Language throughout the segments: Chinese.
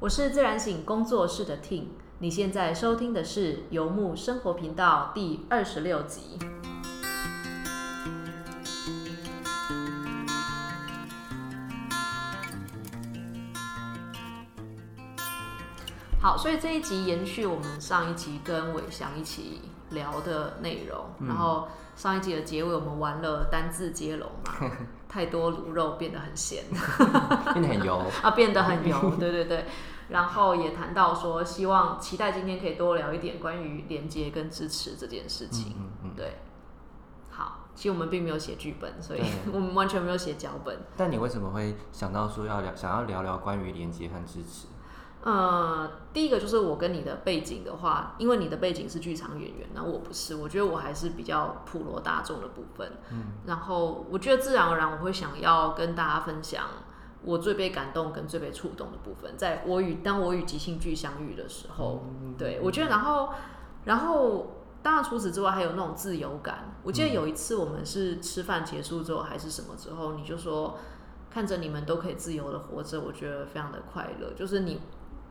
我是自然醒工作室的 Ting，你现在收听的是游牧生活频道第二十六集。好，所以这一集延续我们上一集跟伟翔一起聊的内容，然后上一集的结尾我们玩了单字接龙嘛，太多卤肉变得很咸，变得很油 啊，变得很油，对对对。然后也谈到说，希望期待今天可以多聊一点关于连接跟支持这件事情。嗯嗯对，好，其实我们并没有写剧本，所以我们完全没有写脚本。但你为什么会想到说要聊，想要聊聊关于连接和支持？呃，第一个就是我跟你的背景的话，因为你的背景是剧场演员，那我不是，我觉得我还是比较普罗大众的部分。嗯，然后我觉得自然而然我会想要跟大家分享我最被感动跟最被触动的部分，在我与当我与即兴剧相遇的时候，对我觉得，然后然后当然除此之外还有那种自由感。我记得有一次我们是吃饭结束之后还是什么之后，你就说看着你们都可以自由的活着，我觉得非常的快乐，就是你。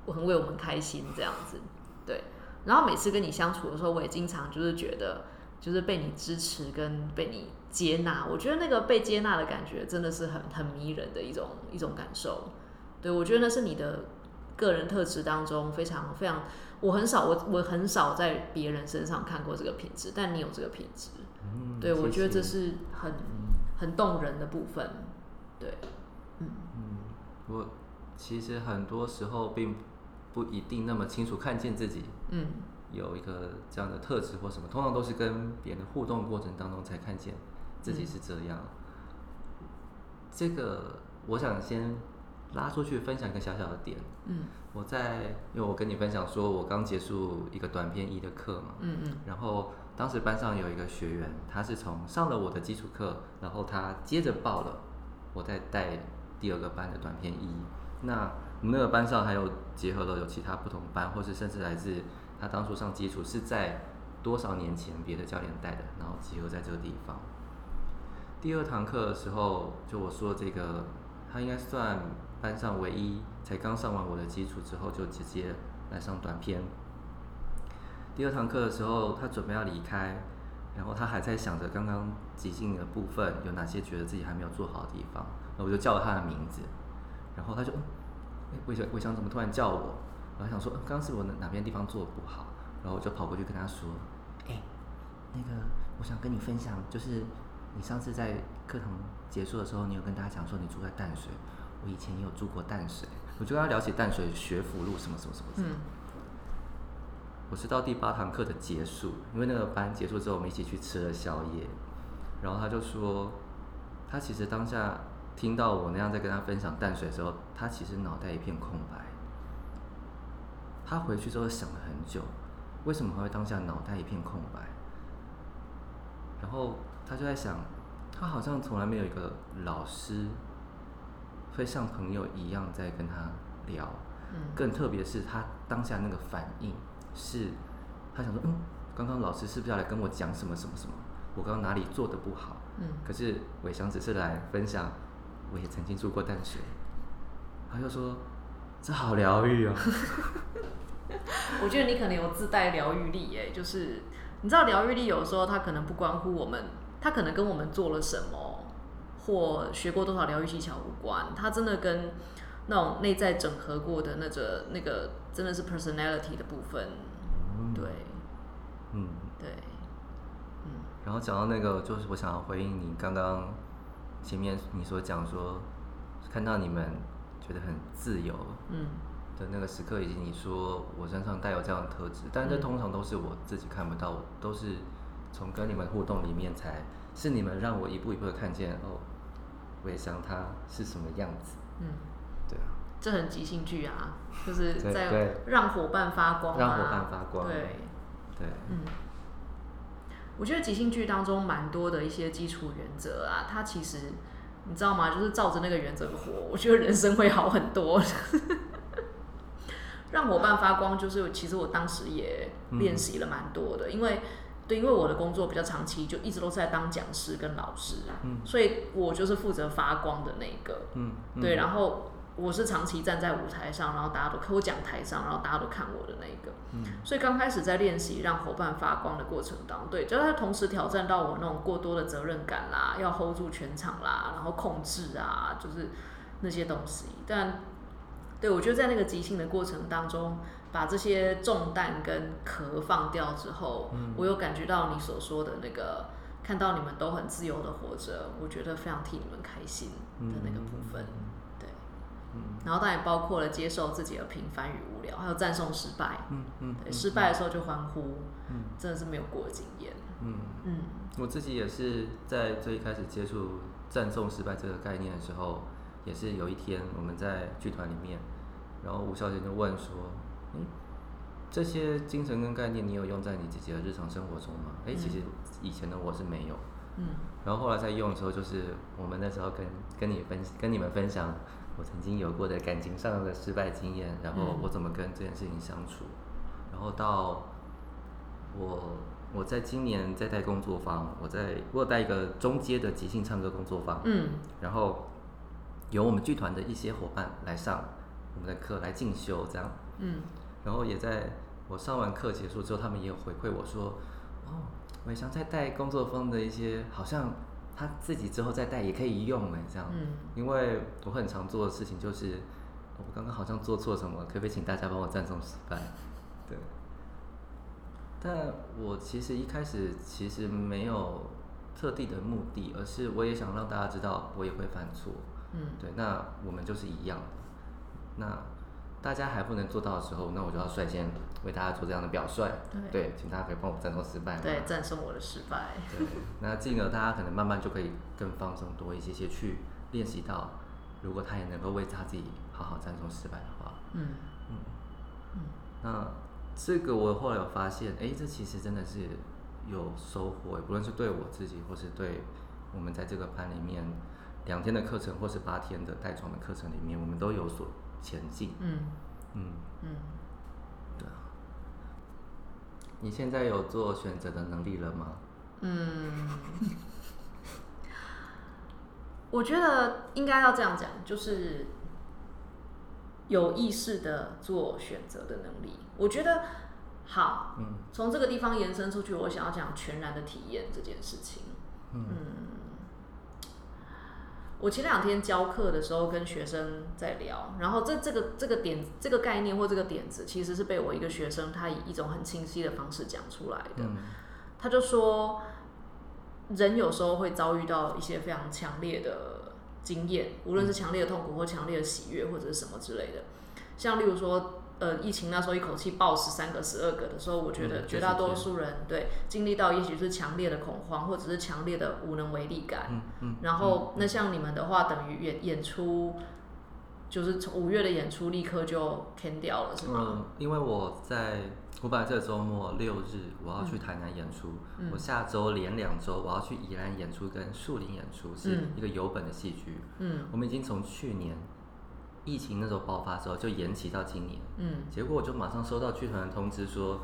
我很为我们开心，这样子，对。然后每次跟你相处的时候，我也经常就是觉得，就是被你支持跟被你接纳。我觉得那个被接纳的感觉，真的是很很迷人的一种一种感受。对我觉得那是你的个人特质当中非常非常，我很少我我很少在别人身上看过这个品质，但你有这个品质。嗯，对我觉得这是很很动人的部分。对，嗯嗯，我其实很多时候并。不一定那么清楚看见自己，嗯，有一个这样的特质或什么，通常都是跟别人互动过程当中才看见自己是这样。这个我想先拉出去分享一个小小的点，嗯，我在因为我跟你分享说我刚结束一个短篇一的课嘛，嗯嗯，然后当时班上有一个学员，他是从上了我的基础课，然后他接着报了我在带第二个班的短篇一，那。我们那个班上还有结合了有其他不同班，或是甚至来自他当初上基础是在多少年前别的教练带的，然后集合在这个地方。第二堂课的时候，就我说这个，他应该算班上唯一才刚上完我的基础之后就直接来上短片。第二堂课的时候，他准备要离开，然后他还在想着刚刚即兴的部分有哪些觉得自己还没有做好的地方，那我就叫了他的名字，然后他就。魏翔，魏翔怎么突然叫我？我还想说，刚刚是我哪哪边地方做的不好，然后我就跑过去跟他说：“哎，那个，我想跟你分享，就是你上次在课堂结束的时候，你有跟大家讲说你住在淡水，我以前也有住过淡水，我就跟他聊起淡水学府路什么什么什么。嗯。我是到第八堂课的结束，因为那个班结束之后，我们一起去吃了宵夜，然后他就说，他其实当下。听到我那样在跟他分享淡水的时候，他其实脑袋一片空白。他回去之后想了很久，为什么会当下脑袋一片空白？然后他就在想，他好像从来没有一个老师会像朋友一样在跟他聊。嗯。更特别是他当下那个反应，是他想说，嗯，刚刚老师是不是要来跟我讲什么什么什么？我刚刚哪里做的不好？嗯。可是伟翔只是来分享。我也曾经住过淡水，他就说：“这好疗愈哦。”我觉得你可能有自带疗愈力耶，就是你知道疗愈力有时候它可能不关乎我们，它可能跟我们做了什么或学过多少疗愈技巧无关，它真的跟那种内在整合过的那个那个真的是 personality 的部分。对，嗯，对，嗯。然后讲到那个，就是我想要回应你刚刚。前面你所讲说，看到你们觉得很自由，嗯，的那个时刻，以及你说我身上带有这样的特质，但这通常都是我自己看不到，都是从跟你们互动里面才是你们让我一步一步的看见哦，我也想他是什么样子，嗯，对啊，这很即兴剧啊，就是在让伙伴发光，让伙伴发光，对，对，嗯。我觉得即兴剧当中蛮多的一些基础原则啊，它其实你知道吗？就是照着那个原则活，我觉得人生会好很多。让伙伴发光，就是其实我当时也练习了蛮多的，因为对，因为我的工作比较长期，就一直都是在当讲师跟老师，嗯，所以我就是负责发光的那个，嗯，对，然后我是长期站在舞台上，然后大家都看我讲台上，然后大家都看我的那一个。嗯所以刚开始在练习让伙伴发光的过程当中，对，就是他同时挑战到我那种过多的责任感啦，要 hold 住全场啦，然后控制啊，就是那些东西。但对我觉得在那个即兴的过程当中，把这些重担跟壳放掉之后，嗯我有感觉到你所说的那个，看到你们都很自由的活着，我觉得非常替你们开心的那个部分。对，嗯。然后当然包括了接受自己的平凡与无聊，还有赞颂失败。嗯嗯对，失败的时候就欢呼，嗯。真的是没有过的经验。嗯，嗯。我自己也是在最一开始接触赞颂失败这个概念的时候，也是有一天我们在剧团里面，然后吴小姐就问说：“嗯，这些精神跟概念你有用在你自己的日常生活中吗？”哎、其实以前的我是没有，嗯。然后后来在用的时候，就是我们那时候跟跟你分跟你们分享我曾经有过的感情上的失败经验，然后嗯。我怎么跟这件事情相处，然后到我我在今年在带工作坊，我在我有带一个中阶的即兴唱歌工作坊，嗯。然后由我们剧团的一些伙伴来上我们的课来进修这样，嗯。然后也在我上完课结束之后，他们也有回馈我说，哦，我也想再带工作坊的一些，好像他自己之后再带也可以用哎，这样，嗯。因为我很常做的事情就是，我刚刚好像做错什么，可不可以请大家帮我赞颂失败？对，但我其实一开始其实没有特地的目的，而是我也想让大家知道我也会犯错，嗯。对，那我们就是一样的。那大家还不能做到的时候，那我就要率先为大家做这样的表率。对请大家可以帮我战胜失败吗。对，战胜我的失败。对，那进而大家可能慢慢就可以更放松多一些些去练习到，如果他也能够为他自己好好战胜失败的话，嗯那这个我后来有发现，哎，这其实真的是有收获，不论是对我自己，或是对我们在这个班里面两天的课程，或是八天的带妆的课程里面，我们都有所前进。嗯嗯，嗯，对啊。你现在有做选择的能力了吗？嗯，我觉得应该要这样讲，就是有意识的做选择的能力。我觉得好，嗯从这个地方延伸出去，我想要讲全然的体验这件事情。嗯我前两天教课的时候跟学生在聊，然后这这个这个点这个概念或这个点子，其实是被我一个学生他以一种很清晰的方式讲出来的。嗯他就说，人有时候会遭遇到一些非常强烈的经验，无论是强烈的痛苦或强烈的喜悦或者是什么之类的。像例如说，呃，疫情那时候一口气爆十三个、十二个的时候，我觉得嗯绝大多数人对经历到也许是强烈的恐慌，或者是强烈的无能为力感。嗯嗯。然后，那像你们的话，等于演演出，就是从五月的演出立刻就 can 掉了，是吗？嗯，因为我在我本来这个周末六日我要去台南演出，嗯我下周连两周我要去宜兰演出跟树林演出，是嗯一个有本的戏剧。嗯我们已经从去年疫情那时候爆发之后就延期到今年，嗯。结果我就马上收到剧团的通知说，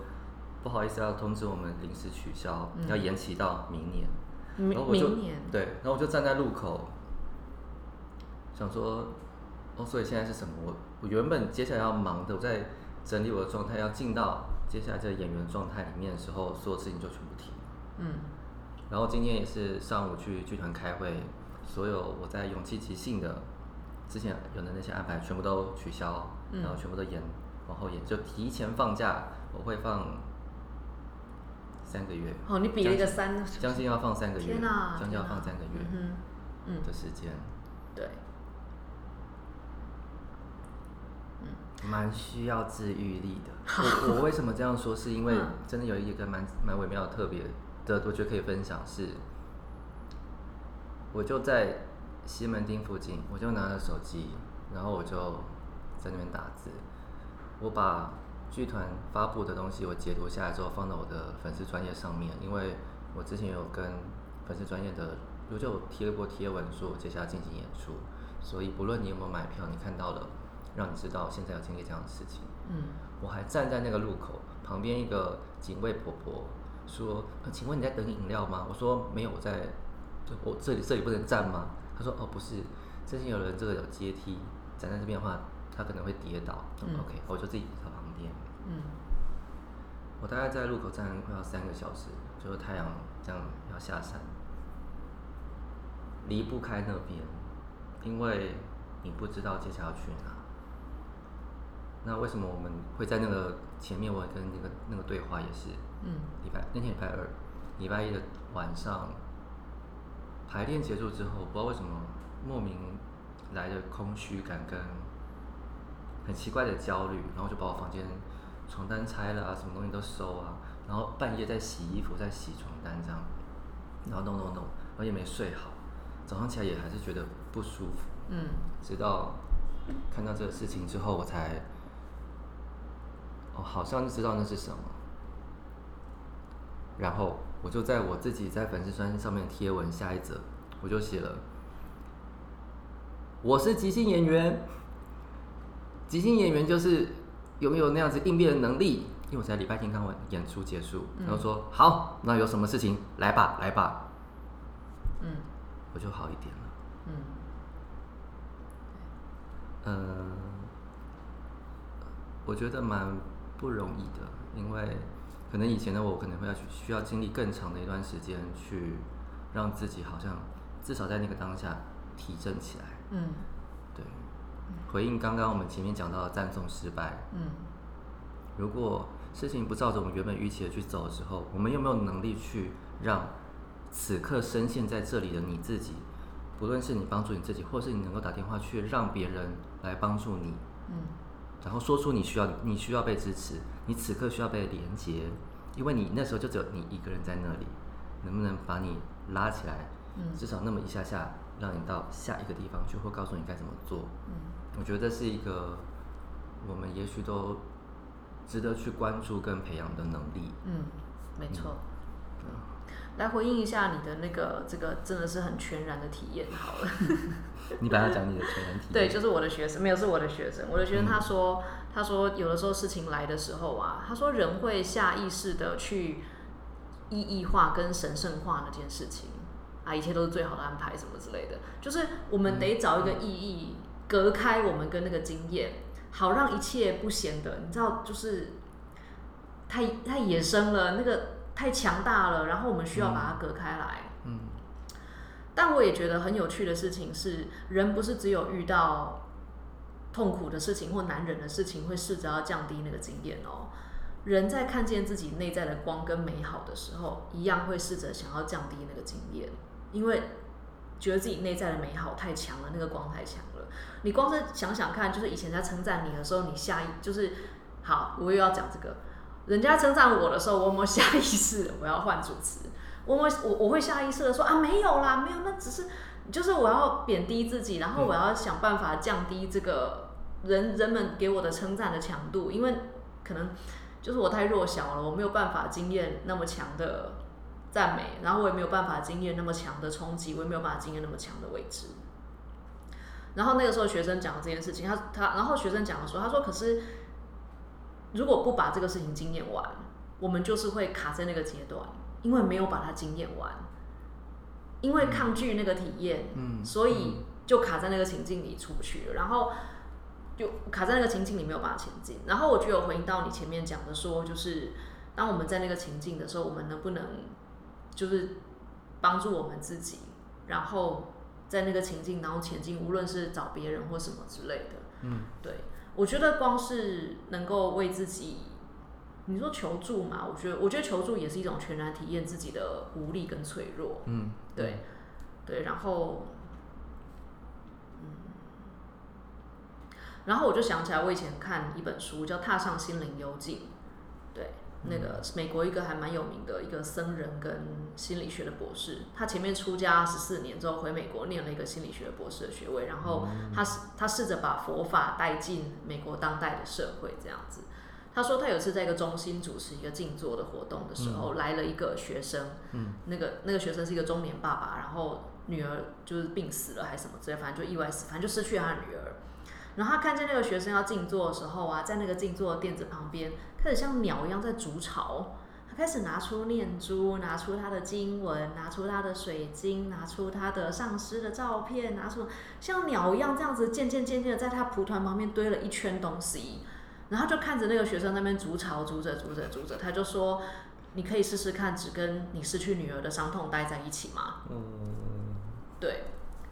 不好意思要通知我们临时取消，嗯。要延期到明年。然后明我就明年，对，然后我就站在路口，想说，哦，所以现在是什么？我我原本接下来要忙的，我在整理我的状态，要进到接下来这个演员状态里面的时候，所有事情就全部停然后今天也是上午去剧团开会，所有我在勇气即兴的之前有的那些安排全部都取消，嗯然后全部都延往后延，就提前放假，我会放三个月。哦，你比了一个三，将近要放三个月，将近要放三个月嗯哼嗯，的时间，对，蛮需要治愈力的。我我为什么这样说？是因为嗯真的有一个蛮蛮微妙的特别的，我觉得可以分享是，我就在西门町附近，我就拿着手机，然后我就在那边打字，我把剧团发布的东西我截图下来之后放到我的粉丝专业上面，因为我之前有跟粉丝专业的我就贴过贴文说我接下来进行演出，所以不论你有没有买票，你看到了，让你知道现在要经历这样的事情。嗯我还站在那个路口旁边，一个警卫婆婆说：“呃请问你在等饮料吗？”我说：“没有，我在，我这里这里不能站吗？”她说：“哦，不是，之前有人这个有阶梯，站在这边的话，他可能会跌倒。嗯 OK，我就自己在旁边。嗯我大概在路口站快要三个小时，就是太阳这样要下山，离不开那边，因为你不知道接下来要去哪。那为什么我们会在那个前面？我跟那个那个对话也是，嗯礼拜那天礼拜二，礼拜一的晚上排练结束之后，不知道为什么莫名来的空虚感跟很奇怪的焦虑，然后就把我房间床单拆了啊，什么东西都收啊，然后半夜在洗衣服，在洗床单这样，然后弄弄弄，然后也没睡好，早上起来也还是觉得不舒服，嗯直到看到这个事情之后，我才哦，好像知道那是什么。然后我就在我自己在粉丝专上面贴文下一则，我就写了：我是即兴演员，即兴演员就是拥有那样子应变的能力。因为我在礼拜天刚完演出结束，然后说、好，那有什么事情来吧，来吧，嗯我就好一点了。嗯嗯，我觉得蛮不容易的，因为可能以前的我可能会要去需要经历更长的一段时间，去让自己好像至少在那个当下提振起来。嗯。对，回应刚刚我们前面讲到的赞颂失败，嗯。如果事情不照着我们原本预期的去走的时候，我们有没有能力去让此刻深陷在这里的你自己，不论是你帮助你自己，或是你能够打电话去让别人来帮助你，嗯然后说出你需要你需要被支持，你此刻需要被连接，因为你那时候就只有你一个人在那里，能不能把你拉起来，嗯至少那么一下下，让你到下一个地方去，或告诉你该怎么做。嗯我觉得这是一个我们也许都值得去关注跟培养的能力。嗯，没错。来回应一下你的那个，这个真的是很全然的体验好了。你把它讲你的全然体验。对，就是我的学生，没有是我的学生。我的学生嗯他说，他说有的时候事情来的时候啊，他说人会下意识的去意义化跟神圣化那件事情啊，一切都是最好的安排什么之类的。就是我们得找一个意义，隔开我们跟那个经验，好让一切不显得，你知道，就是太太野生了，那个太强大了，然后我们需要把它隔开来。嗯但我也觉得很有趣的事情是，人不是只有遇到痛苦的事情或难忍的事情，会试着要降低那个经验哦。人在看见自己内在的光跟美好的时候，一样会试着想要降低那个经验，因为觉得自己内在的美好太强了，那个光太强了。你光是想想看，就是以前在称赞你的时候，你下一就是好，我又要讲这个。人家称赞我的时候，我有没有下意识我要换主词？我 我我我会下意识的说啊，没有啦，没有，那只是就是我要贬低自己，然后我要想办法降低这个人人们给我的称赞的强度，因为可能就是我太弱小了，我没有办法经验那么强的赞美，然后我也没有办法经验那么强的冲击，我也没有办法经验那么强的未知。然后那个时候学生讲这件事情，他他然后学生讲的说，他说可是如果不把这个事情经验完，我们就是会卡在那个阶段，因为没有把它经验完，因为抗拒那个体验，嗯所以就卡在那个情境里出不去了，然后就卡在那个情境里没有办法前进。然后我就有回应到你前面讲的说，就是当我们在那个情境的时候，我们能不能就是帮助我们自己，然后在那个情境然后前进，无论是找别人或什么之类的。嗯对，我觉得光是能够为自己，你说求助嘛？我觉得，我觉得求助也是一种全然体验自己的无力跟脆弱。嗯，对，对，然后，嗯，然后我就想起来，我以前看一本书叫《踏上心灵幽径》，对，那个美国一个还蛮有名的一个僧人跟心理学的博士，他前面出家十四年之后回美国念了一个心理学博士的学位，然后他试他试着把佛法带进美国当代的社会这样子。他说他有一次在一个中心主持一个静坐的活动的时候，来了一个学生，嗯，那个那个学生是一个中年爸爸，然后女儿就是病死了还是什么之类，反正就意外死，反正就失去了他的女儿。然后他看见那个学生要静坐的时候啊，在那个静坐的垫子旁边，开始像鸟一样在筑巢，他开始拿出念珠，拿出他的经文，拿出他的水晶，拿出他的上师的照片，拿出像鸟一样这样子渐渐渐渐的在他蒲团旁边堆了一圈东西，然后就看着那个学生那边筑巢，筑着筑着筑着，他就说：“你可以试试看，只跟你失去女儿的伤痛待在一起吗？”嗯，对，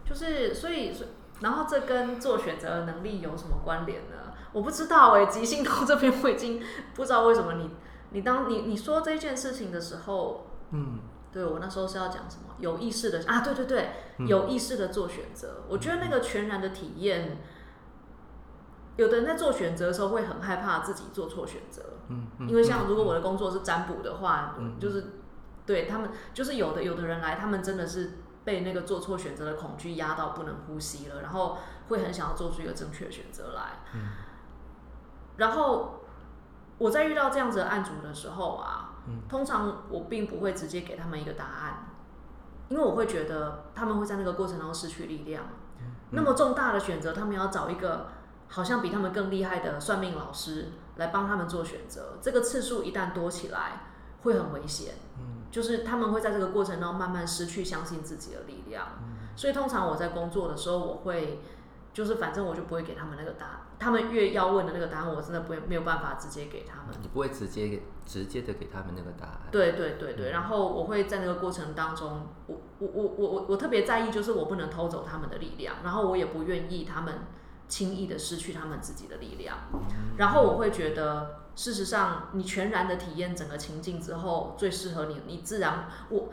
就是所以，所以然后这跟做选择的能力有什么关联呢？我不知道哎、即兴到这边我已经不知道为什么你你当你你说这件事情的时候，嗯，对我那时候是要讲什么？有意识的啊，对对对，嗯有意识的做选择。我觉得那个全然的体验，有的人在做选择的时候会很害怕自己做错选择，嗯嗯，因为像如果我的工作是占卜的话，嗯就是对他们，就是有的有的人来，他们真的是被那个做错选择的恐惧压到不能呼吸了，然后会很想要做出一个正确的选择来。嗯然后我在遇到这样子的案主的时候啊，嗯通常我并不会直接给他们一个答案，因为我会觉得他们会在那个过程中失去力量。嗯那么重大的选择，他们要找一个好像比他们更厉害的算命老师来帮他们做选择，这个次数一旦多起来，会很危险。嗯就是他们会在这个过程中慢慢失去相信自己的力量。所以通常我在工作的时候，我会就是反正我就不会给他们那个答案，他们越要问的那个答案，我真的不会没有办法直接给他们。你不会直接直接的给他们那个答案。对对对对，然后我会在那个过程当中，我我我我我我特别在意，就是我不能偷走他们的力量，然后我也不愿意他们轻易的失去他们自己的力量，然后我会觉得，事实上你全然的体验整个情境之后，最适合你，你自然我。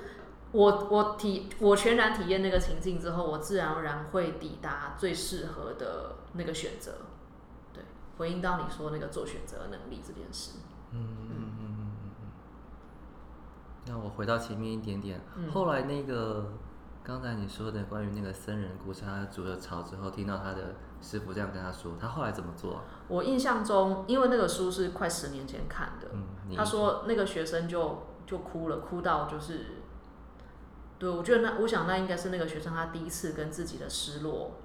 我我体我全然体验那个情境之后，我自然而然会抵达最适合的那个选择。对，回应到你说那个做选择能力这件事。嗯嗯嗯嗯嗯嗯。那我回到前面一点点，嗯后来那个刚才你说的关于那个僧人故事，他煮了草之后，听到他的师傅这样跟他说，他后来怎么做啊？我印象中，因为那个书是快十年前看的，嗯，他说那个学生就就哭了，哭到就是，对我觉得那我想那应该是那个学生他第一次跟自己的失落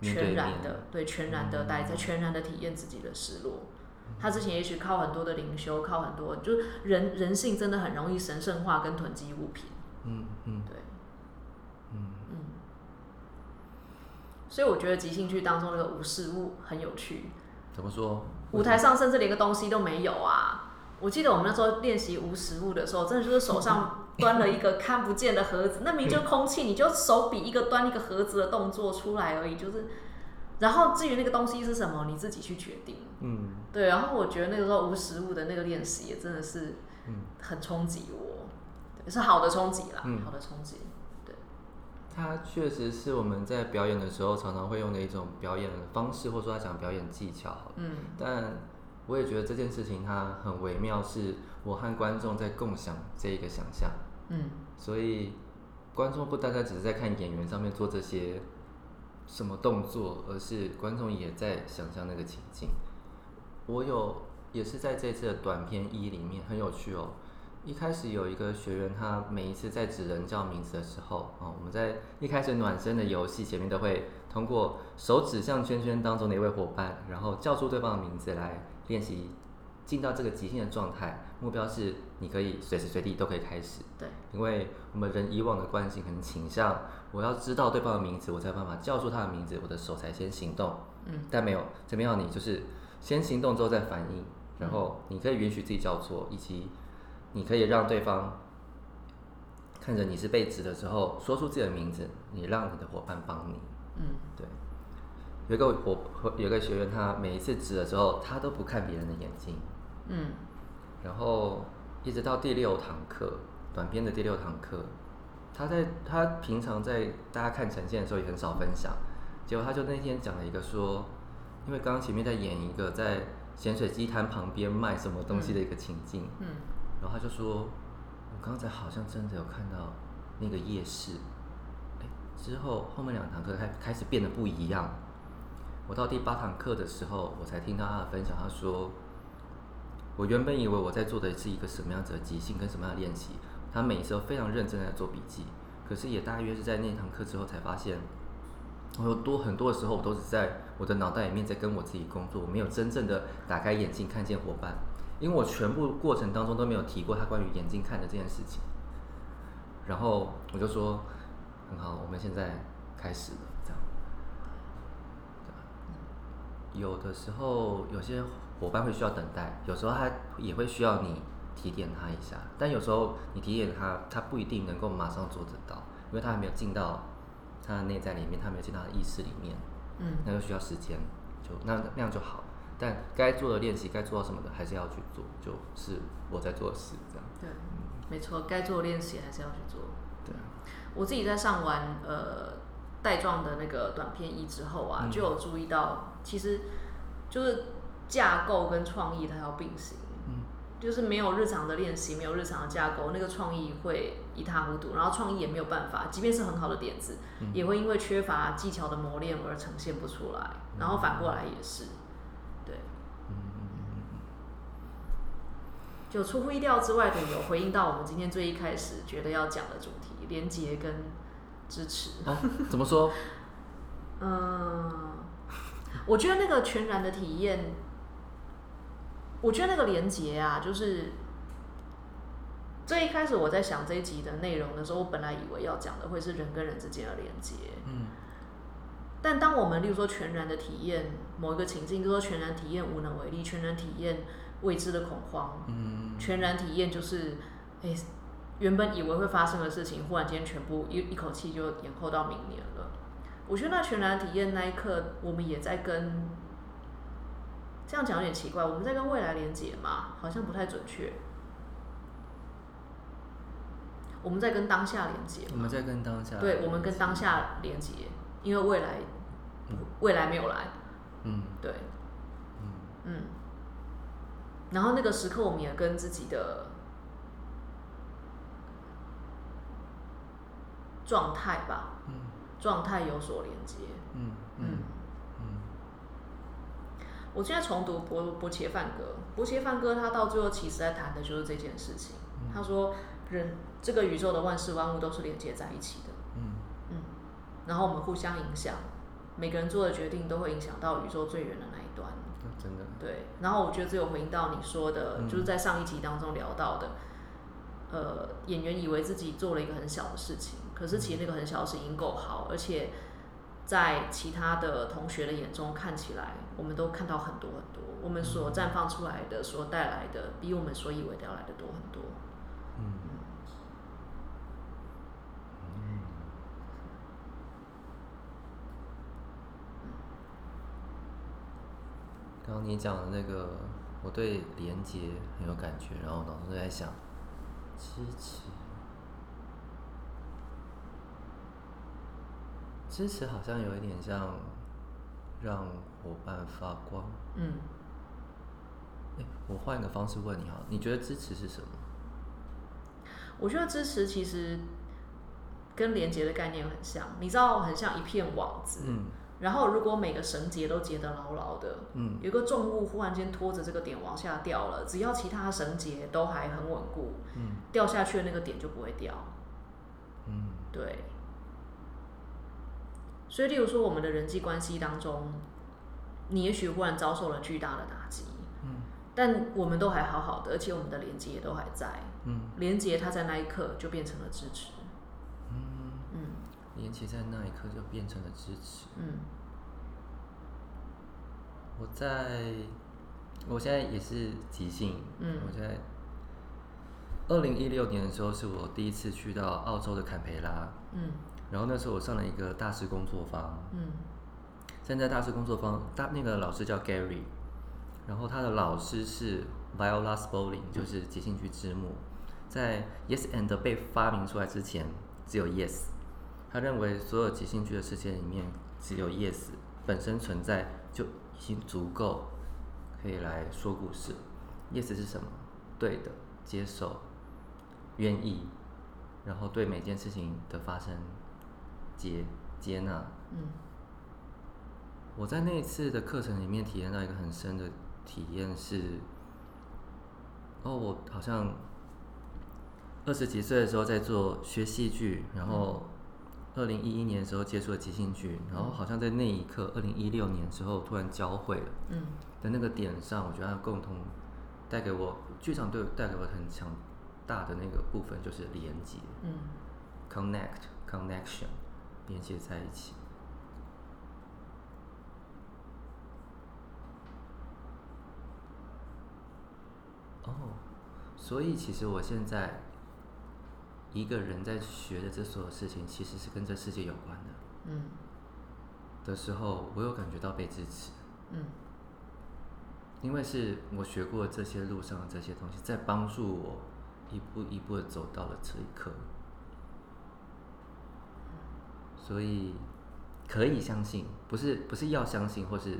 全然的对全然的待在全然的体验自己的失落。他之前也许靠很多的灵修，靠很多就是人人性真的很容易神圣化跟囤积物品，嗯嗯对，嗯嗯，所以我觉得即兴剧当中那个无实物很有趣。怎么说？舞台上甚至连个东西都没有啊！我记得我们那时候练习无实物的时候，真的就是手上端了一个 看不见的盒子，那明明就空气，你就手比一个端一个盒子的动作出来而已，就是。然后至于那个东西是什么，你自己去决定。嗯对，然后我觉得那个时候无实物的那个练习也真的是嗯，很冲击我，也，是好的冲击啦，嗯好的冲击。对，它确实是我们在表演的时候常常会用的一种表演的方式，或者说他讲表演技巧。嗯但我也觉得这件事情它很微妙，是我和观众在共享这一个想象，嗯所以观众不单单只是在看演员上面做这些什么动作，而是观众也在想象那个情境。我有也是在这次的短片一里面很有趣哦。一开始有一个学员，他每一次在指人叫名字的时候，啊、我们在一开始暖身的游戏前面都会通过手指向圈圈当中的一位伙伴，然后叫出对方的名字来练习进到这个即兴的状态。目标是你可以随时随地都可以开始，对，因为我们人以往的惯性很倾向我要知道对方的名字，我才有办法叫出他的名字，我的手才先行动。嗯，但没有，这边要你就是先行动之后再反应，然后你可以允许自己叫错，以及你可以让对方看着你是被指的时候说出自己的名字，你让你的伙伴帮你。嗯。对，有一个伙有一个学员，他每一次指的时候，他都不看别人的眼睛，嗯。然后一直到第六堂课，短片的第六堂课，他在他平常在大家看呈现的时候也很少分享，结果他就那天讲了一个说，因为刚刚前面在演一个在咸水鸡摊旁边卖什么东西的一个情境，嗯然后他就说，我刚才好像真的有看到那个夜市，之后后面两堂课开开始变得不一样。我到第八堂课的时候，我才听到他的分享，他说，我原本以为我在做的是一个什么样子的即兴跟什么样的练习，他每次都非常认真地在做笔记，可是也大约是在那堂课之后才发现，我有多很多的时候，我都是在我的脑袋里面在跟我自己工作，我没有真正的打开眼睛看见伙伴。因为我全部过程当中都没有提过他关于眼睛看的这件事情。然后我就说很好，我们现在开始了，这样。有的时候有些伙伴会需要等待，有时候他也会需要你提点他一下，但有时候你提点他，他不一定能够马上做得到，因为他还没有进到他的内在里面，他没有进到他的意识里面，嗯那就需要时间，就那那样就好。但该做的练习，该做到什么的，还是要去做，就是我在做的事，这样。对，没错，该做的练习还是要去做。对啊，我自己在上完呃带状的那个短片一之后啊，嗯就有注意到，其实就是架构跟创意它要并行。嗯就是没有日常的练习，没有日常的架构，那个创意会一塌糊涂，然后创意也没有办法，即便是很好的点子，嗯也会因为缺乏技巧的磨练而呈现不出来，然后反过来也是，对，嗯就出乎意料之外的有回应到我们今天最一开始觉得要讲的主题，连接跟支持。哦，怎么说？嗯，我觉得那个全然的体验，我觉得那个连接啊，就是最一开始我在想这一集的内容的时候，我本来以为要讲的会是人跟人之间的连接，嗯但当我们例如说全然的体验某一个情境，就是说全然体验无能为力，全然体验未知的恐慌，嗯。全然体验就是，哎、原本以为会发生的事情，忽然间全部一一口气就延后到明年了。我觉得那全然体验那一刻，我们也在跟，这样讲有点奇怪，我们在跟未来连接嘛，好像不太准确。我们在跟当下连接，我们在跟当下，对，我们跟当，下连接，因为未来未来没有来，嗯。对，嗯。嗯，然后那个时刻，我们也跟自己的状态吧，嗯状态有所连接。嗯嗯嗯，嗯我现在重读伯伯切梵歌，伯切梵歌他到最后其实在谈的就是这件事情。嗯他说，人这个宇宙的万事万物都是连接在一起的，嗯嗯，然后我们互相影响，每个人做的决定都会影响到宇宙最远的那一真的，对，然后我觉得只有回应到你说的，嗯。就是在上一集当中聊到的，呃，演员以为自己做了一个很小的事情，可是其实那个很小的事情已经够好，而且在其他的同学的眼中看起来，我们都看到很多很多，我们所绽放出来的、所带来的，比我们所以为的要来的多很多。嗯嗯刚刚你讲的那个，我对连接很有感觉，然后脑中就在想，支持，支持好像有一点像让伙伴发光。嗯，哎，我换一个方式问你好了，你觉得支持是什么？我觉得支持其实跟连接的概念很像，你知道，很像一片网子。嗯然后，如果每个绳结都结得牢牢的，嗯有个重物忽然间拖着这个点往下掉了，只要其他绳结都还很稳固，嗯掉下去的那个点就不会掉。嗯对。所以，例如说，我们的人际关系当中，你也许忽然遭受了巨大的打击，嗯但我们都还好好的，而且我们的连接也都还在。嗯连接它在那一刻就变成了支持。连接在那一刻就变成了支持。嗯。我在，我现在也是即兴，嗯。我在二零一六年的时候是我第一次去到澳洲的坎培拉，嗯。然后那时候我上了一个大师工作坊，嗯。现在大师工作坊大那个老师叫 Gary，然后他的老师是 Viola Spolin，就是即兴剧之母，在 Yes and 被发明出来之前只有 Yes，他认为所有即兴剧的世界里面只有 Yes 本身存在就已经足够可以来说故事。Yes 是什么？对的，接受，愿意，然后对每件事情的发生接接纳。嗯我在那一次的课程里面体验到一个很深的体验是，哦，我好像二十几岁的时候在做学戏剧，然后二零一一年的时候接触了即兴剧，然后好像在那一刻，二零一六年之后突然交汇了嗯的那个点上，我觉得它共同带给我剧场对带给我很强大的那个部分就是连接嗯，connect connection，连接在一起。哦，所以其实我现在一个人在学的这所有事情，其实是跟这世界有关的。嗯的时候，我有感觉到被支持，嗯因为是我学过这些路上的这些东西，在帮助我一步一步的走到了这一刻，所以可以相信，不是不是要相信，或是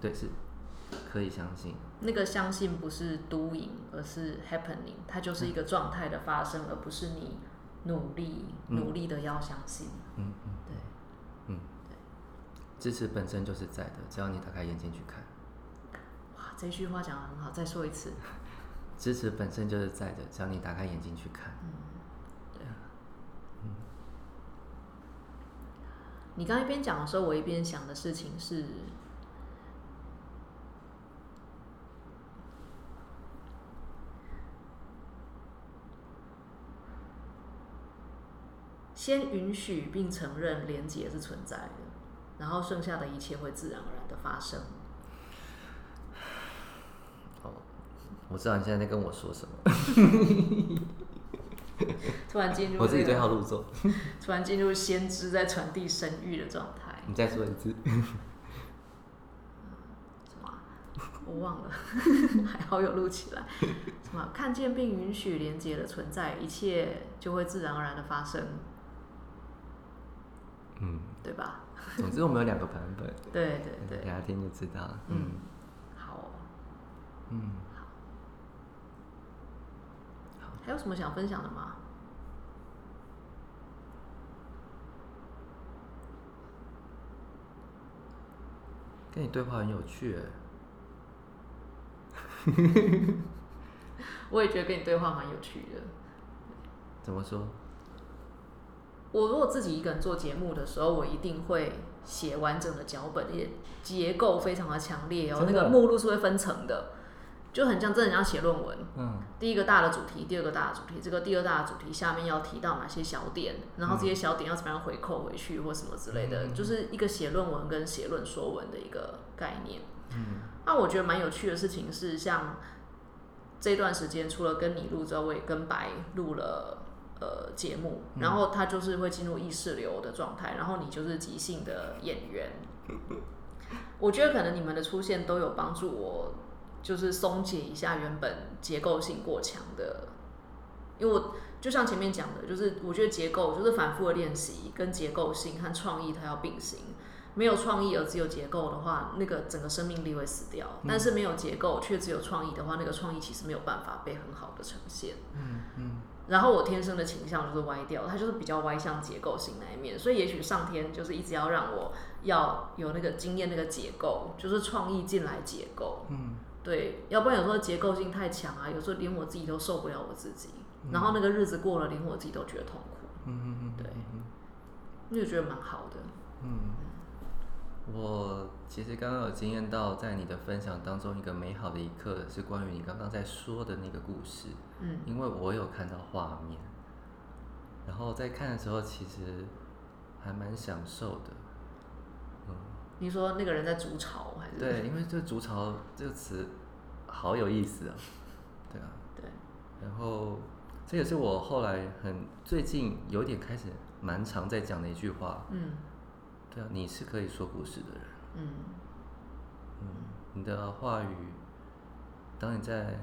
对是可以相信，那个相信不是 doing，而是 happening，它就是一个状态的发生，而不是你努力嗯。努力的要相信。嗯嗯。对，嗯。对，支持本身就是在的，只要你打开眼睛去看，哇，这句话讲的很好，再说一次。支持本身就是在的，只要你打开眼睛去看，嗯。你刚一边讲的时候，我一边想的事情是，先允许并承认连结是存在的，然后剩下的一切会自然而然的发生。哦，我知道你现在在跟我说什么，突然进入、我自己对号入座，突然进入先知在传递神谕的状态。你再说一次。什我忘了，还好有录起来。什么？看见并允许连接的存在，一切就会自然而然的发生，嗯，对吧？总之我们有两个版本，对 对对，给他听就知道了。嗯嗯好哦、嗯，还有什么想分享的吗？跟你对话很有趣哎。我也觉得跟你对话蛮有趣的。怎么说？我如果自己一个人做节目的时候，我一定会写完整的脚本，也结构非常的强烈哦，那个目录是会分层的，就很像真的要写论文。嗯第一个大的主题，第二个大的主题，这个第二大的主题下面要提到哪些小点，然后这些小点要怎么样回扣回去或什么之类的，嗯就是一个写论文跟写论说文的一个概念。嗯那我觉得蛮有趣的事情是，像这段时间除了跟你录之外，我也跟白录了呃节目，然后他就是会进入意识流的状态，然后你就是即兴的演员。我觉得可能你们的出现都有帮助我，就是松解一下原本结构性过强的，因为我就像前面讲的，就是我觉得结构就是反复的练习，跟结构性和创意它要并行。没有创意而只有结构的话，那个整个生命力会死掉。但是没有结构却只有创意的话，那个创意其实没有办法被很好的呈现。嗯嗯然后我天生的倾向就是歪掉，它就是比较歪向结构性那一面，所以也许上天就是一直要让我要有那个经验那个结构，就是创意进来结构。嗯。对，要不然有时候结构性太强啊，有时候连我自己都受不了我自己，然后那个日子过了，连我自己都觉得痛苦，嗯嗯嗯，对嗯那就觉得蛮好的。嗯，我其实刚刚有经验到，在你的分享当中，一个美好的一刻是关于你刚刚在说的那个故事。嗯因为我有看到画面，然后在看的时候，其实还蛮享受的。嗯，你说那个人在筑巢还是？对，因为这“筑巢”这个词好有意思啊。对啊，对，然后这也是我后来很最近有点开始蛮常在讲的一句话。嗯对啊，你是可以说故事的人。嗯嗯，你的话语，当你在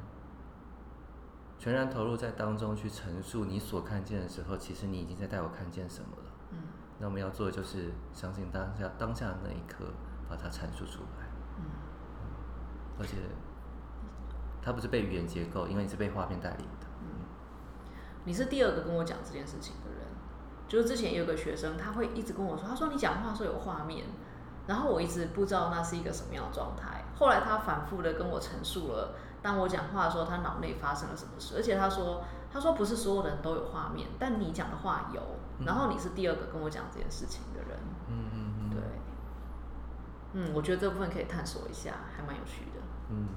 全然投入在当中去陈述你所看见的时候，其实你已经在带我看见什么了。嗯那我们要做的就是相信当下当下的那一刻，把它阐述出来。嗯而且，它不是被语言结构，因为你是被画面带领的。嗯你是第二个跟我讲这件事情的人，就是之前有个学生，他会一直跟我说，他说你讲话的时候有画面，然后我一直不知道那是一个什么样的状态。后来他反复的跟我陈述了，当我讲话的时候，他脑内发生了什么事，而且他说，他说不是所有人都有画面，但你讲的话有，然后你是第二个跟我讲这件事情的人，嗯嗯嗯，对，嗯，我觉得这部分可以探索一下，还蛮有趣的。嗯，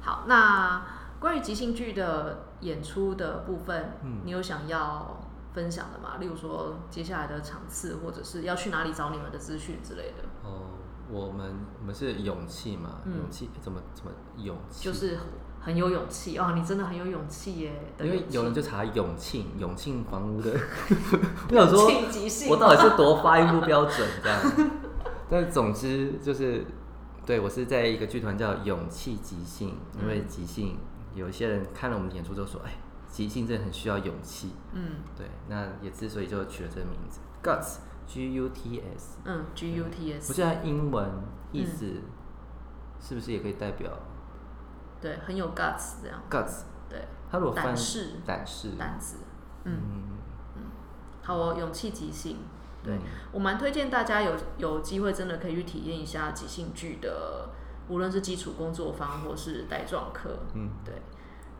好，那关于即兴剧的演出的部分，嗯。你有想要分享的嘛？例如说接下来的场次，或者是要去哪里找你们的资讯之类的，哦，我们我们是勇气嘛，嗯勇气怎么怎么勇气？就是很有勇气哦，你真的很有勇气耶！的因为有人就查永庆永庆房屋的，我想说我到底是多发音不标准这样？但总之就是，对我是在一个剧团叫勇气即兴，因为即兴有一些人看了我们演出之后说，哎，即兴真的很需要勇气。嗯对，那也之所以就取了这个名字，guts G U T S，嗯，G U T 不是它英文意思，是不是也可以代表对，很有 guts 这样，guts？对，它如果翻胆识胆识，胆子，嗯，嗯，好哦，勇气即兴。对嗯我蛮推荐大家有有机会真的可以去体验一下即兴剧的，无论是基础工作坊或是带状课，嗯，对，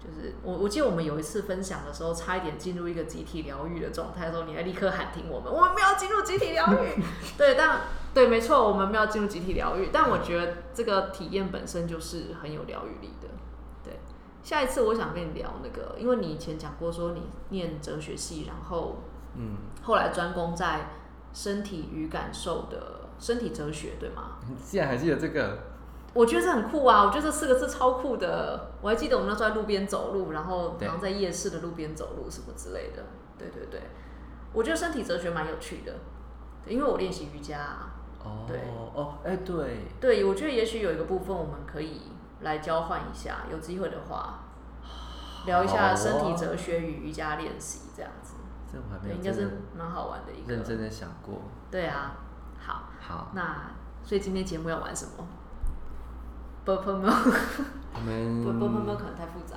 就是我我记得我们有一次分享的时候，差一点进入一个集体疗愈的状态的时候，你还立刻喊停我们，我们没有进入集体疗愈。对，但对，没错，我们没有进入集体疗愈，但我觉得这个体验本身就是很有疗愈力的。对，下一次我想跟你聊那个，因为你以前讲过说你念哲学系，然后嗯，后来专攻在身体与感受的身体哲学，对吗？你竟然还记得这个？我觉得这很酷啊！我觉得这四个字超酷的。我还记得我们那时候在路边走路，然后然后在夜市的路边走路什么之类的。对对对，我觉得身体哲学蛮有趣的，因为我练习瑜伽、啊。哦，对哦，哎，对，对，我觉得也许有一个部分我们可以来交换一下，有机会的话，聊一下身体哲学与瑜伽练习这样子。对，这我还没有应该是蛮好玩的一个。认真的想过。对啊，好，好，那所以今天节目要玩什么 b u r p l e 我 b u r p l e 们可能太复杂。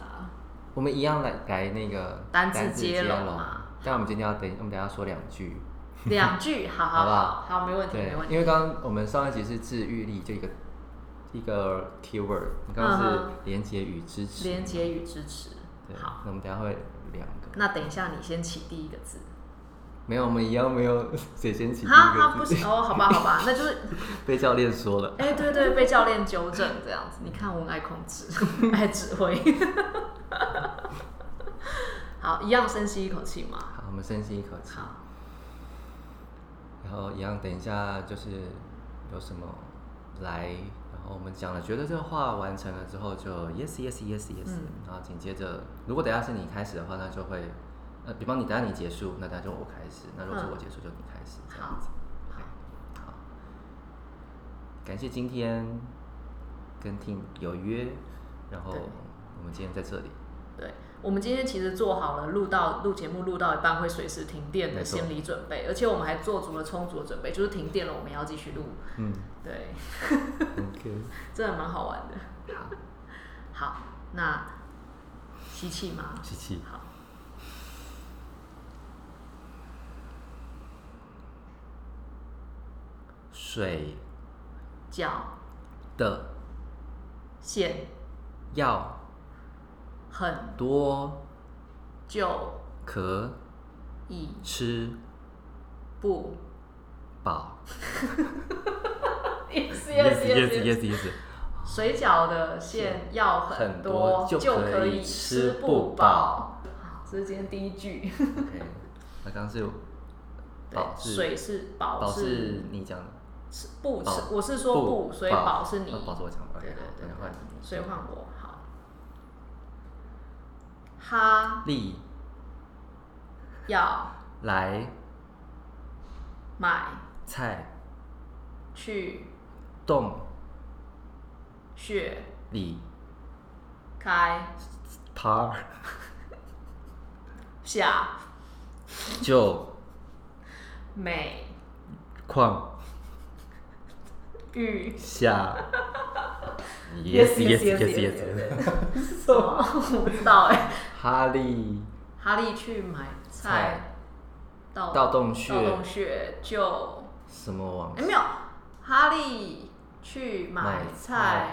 我们一样来来那个单字接龙嘛但我们今天要等，我们等下说两句，两句，好好好好，没问题，没问，题。因为刚刚我们上一集是治愈力，就一个一个 keyword，你刚刚是连接与支持，连接与支持。对，好，那我们等下会两个，那等一下你先起第一个字。没有，我们一样没有 谁先起第哈哈，一个字，不行哦，好吧，好吧，那就是，被教练说了，哎，对对，被教练纠正这样子。你看我很爱控制，爱指挥。好，一样深吸一口气嘛。好，我们深吸一口气，好，然后一样等一下就是有什么来，然后我们讲了，觉得这个话完成了之后就 yes yes yes yes，、嗯然后紧接着如果等一下是你开始的话，那就会呃，比方你等下你结束，那等一下就我开始，那如果是嗯我结束就你开始，这样好子。OK，好，感谢今天跟 Team 有约，然后我们今天在这里，对，我们今天其实做好了录到录节目录到一半会随时停电的心理准备，而且我们还做足了充足的准备，就是停电了我们要继续录。嗯对，，OK，真的蛮好玩的。好，好，那吸气吗？吸气，好，水饺的馅要很多就可以吃不饱。yes yes yes yes。水饺的馅要很很多多就就可以吃吃不不饱。好，这是今天第一句。OK，那刚刚是对饱，是水是饱饱是是你讲的，是不是，我是说不，所以宝是你。哦饱是我讲的。对对对所以换我好。哈。利要。来。买。菜。去。洞穴里开。趴下。就美。况玉。下。Yes, yes, yes, yes, 什么？我不知道哎。哈利。哈利去买菜菜，到到洞穴。到洞穴就什么王哎没有，哈利去买买菜菜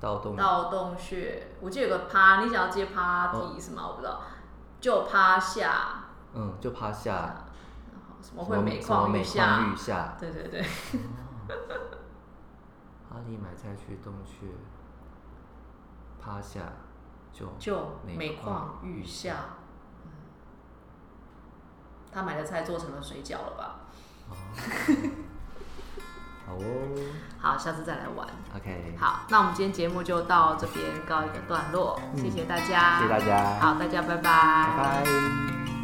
到洞。到洞穴，我记得有个趴，你想要接趴哦题是吗？我不知道，就趴下，嗯就趴下，然后什么会每什么每况愈下。况愈，下。对对对，哈利买菜去洞穴，趴下就就每每况愈下。嗯他买的菜做成了水饺了吧？好哦好，下次再来玩。，OK，好，那我们今天节目就到这边告一个段落，谢谢大家，谢谢大家，好，大家拜拜，拜拜。